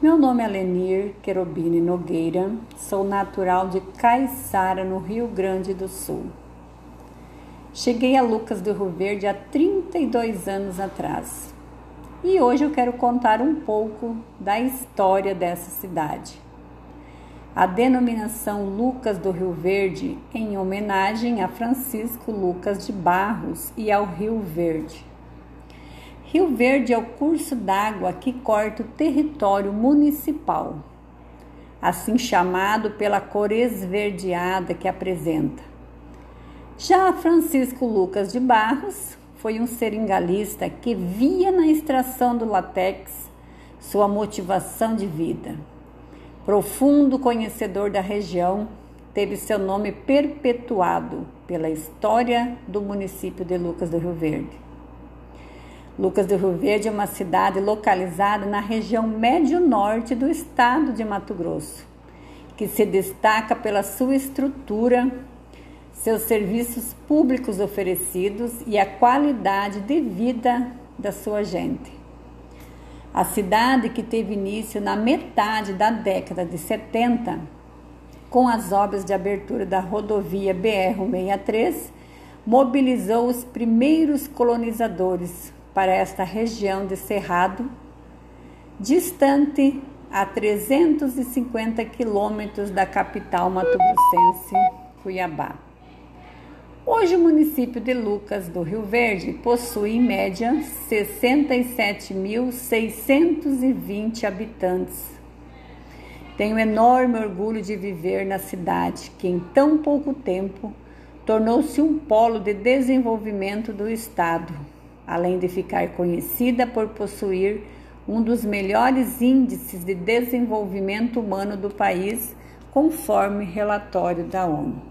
Meu nome é Lenir Querobini Nogueira, sou natural de Caiçara, no Rio Grande do Sul. Cheguei a Lucas do Rio Verde há 32 anos atrás e hoje eu quero contar um pouco da história dessa cidade. A denominação Lucas do Rio Verde em homenagem a Francisco Lucas de Barros e ao Rio Verde. Rio Verde é o curso d'água que corta o território municipal, assim chamado pela cor esverdeada que apresenta. Já Francisco Lucas de Barros foi um seringalista que via na extração do latex sua motivação de vida. Profundo conhecedor da região, teve seu nome perpetuado pela história do município de Lucas do Rio Verde. Lucas do Rio Verde é uma cidade localizada na região médio-norte do estado de Mato Grosso, que se destaca pela sua estrutura, seus serviços públicos oferecidos e a qualidade de vida da sua gente. A cidade que teve início na metade da década de 70, com as obras de abertura da rodovia BR-163, mobilizou os primeiros colonizadores para esta região de Cerrado, distante a 350 quilômetros da capital mato-grossense, Cuiabá. Hoje, o município de Lucas do Rio Verde possui, em média, 67.620 habitantes. Tenho enorme orgulho de viver na cidade que, em tão pouco tempo, tornou-se um polo de desenvolvimento do Estado além de ficar conhecida por possuir um dos melhores índices de desenvolvimento humano do país, conforme relatório da ONU.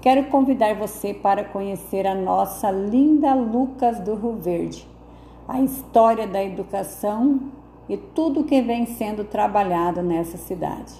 Quero convidar você para conhecer a nossa linda Lucas do Rio Verde, a história da educação e tudo que vem sendo trabalhado nessa cidade.